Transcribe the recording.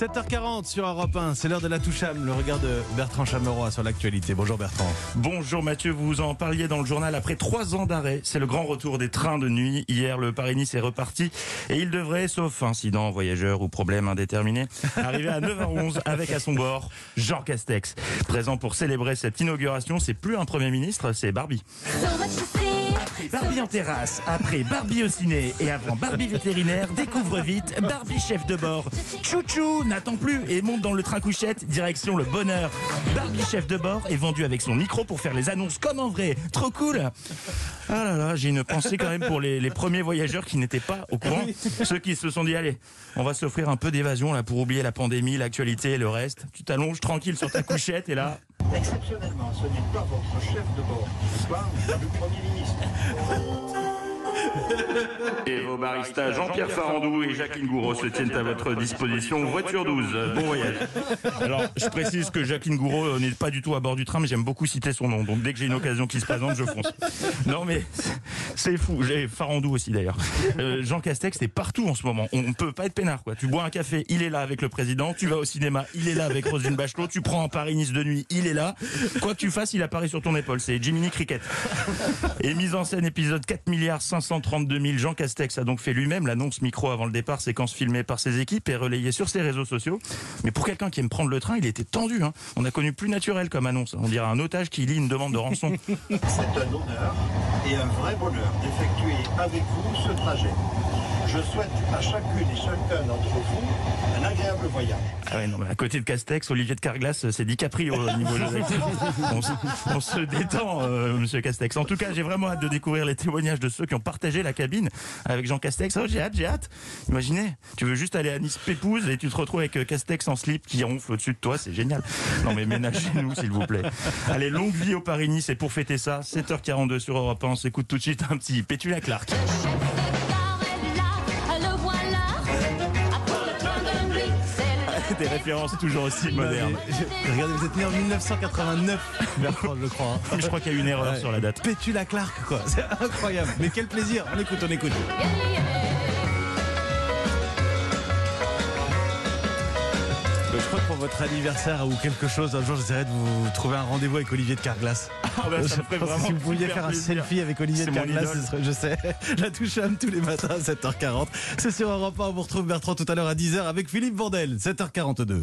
7h40 sur Europe 1, c'est l'heure de la toucham, le regard de Bertrand Chameroy sur l'actualité. Bonjour Bertrand. Bonjour Mathieu, vous en parliez dans le journal. Après trois ans d'arrêt, c'est le grand retour des trains de nuit. Hier, le Paris-Nice est reparti et il devrait, sauf incident, voyageur ou problème indéterminé, arriver à 9h11 avec à son bord Jean Castex. Présent pour célébrer cette inauguration, c'est plus un Premier ministre, c'est Barbie. Barbie en terrasse, après Barbie au ciné et avant Barbie vétérinaire, découvre vite Barbie chef de bord. Chouchou n'attend plus et monte dans le train couchette, direction le bonheur. Barbie chef de bord est vendu avec son micro pour faire les annonces comme en vrai. Trop cool Ah là là, j'ai une pensée quand même pour les, les premiers voyageurs qui n'étaient pas au courant. Ceux qui se sont dit, allez, on va s'offrir un peu d'évasion là pour oublier la pandémie, l'actualité et le reste. Tu t'allonges tranquille sur ta couchette et là, Exceptionnellement, ce n'est pas votre chef de bord ce soir, mais le Premier ministre. Et vos baristas Jean-Pierre Farandou et Jacqueline Gouraud se tiennent à votre disposition. Voiture 12, bon voyage. Alors, je précise que Jacqueline Gouraud euh, n'est pas du tout à bord du train, mais j'aime beaucoup citer son nom. Donc, dès que j'ai une occasion qui se présente, je fonce. Non, mais c'est fou. J'ai Farandou aussi, d'ailleurs. Euh, Jean Castex, est partout en ce moment. On ne peut pas être peinard, quoi. Tu bois un café, il est là avec le président. Tu vas au cinéma, il est là avec Roselyne Bachelot. Tu prends un Paris-Nice de nuit, il est là. Quoi que tu fasses, il apparaît sur ton épaule. C'est Jiminy Cricket. Et mise en scène, épisode 4 milliards 532 000. Jean Castex a donc fait lui-même l'annonce micro avant le départ, séquence filmée par ses équipes et relayée sur ses réseaux sociaux. Mais pour quelqu'un qui aime prendre le train, il était tendu. Hein. On a connu plus naturel comme annonce. On dirait un otage qui lit une demande de rançon. C'est un honneur et un vrai bonheur d'effectuer avec vous ce trajet. Je souhaite à chacune et chacun d'entre vous un agréable voyage. Ah ouais, non, mais à côté de Castex, Olivier de Carglass, c'est DiCaprio au niveau jeu. on, se, on se détend, euh, monsieur Castex. En tout cas, j'ai vraiment hâte de découvrir les témoignages de ceux qui ont partagé la cabine avec Jean Castex. Oh, j'ai hâte, j'ai hâte. Imaginez, tu veux juste aller à Nice Pépouze et tu te retrouves avec euh, Castex en slip qui ronfle au-dessus de toi, c'est génial. Non mais ménagez-nous, s'il vous plaît. Allez, longue vie au Paris-Nice et pour fêter ça, 7h42 sur Europe 1, on s'écoute tout de suite un petit Pétula Clark. Des références toujours aussi modernes. Je- Regardez, vous êtes né en 1989, Bertrand, je crois. hein. Je crois qu'il y a eu une erreur Ouais. sur la date. Pétula Clark, quoi. C'est incroyable. Mais quel plaisir. On écoute, on écoute. Je crois que pour votre anniversaire ou quelque chose, un jour j'essaierai de vous trouver un rendez-vous avec Olivier de Carglass. Ah bah, ça me ferait si vous pouviez faire un plaisir. selfie avec Olivier de Carglass, ce serait- je sais. La touche âme tous les matins à 7h40. C'est sur Europe 1. On vous retrouve Bertrand tout à l'heure à 10h avec Philippe Bordel, 7h42.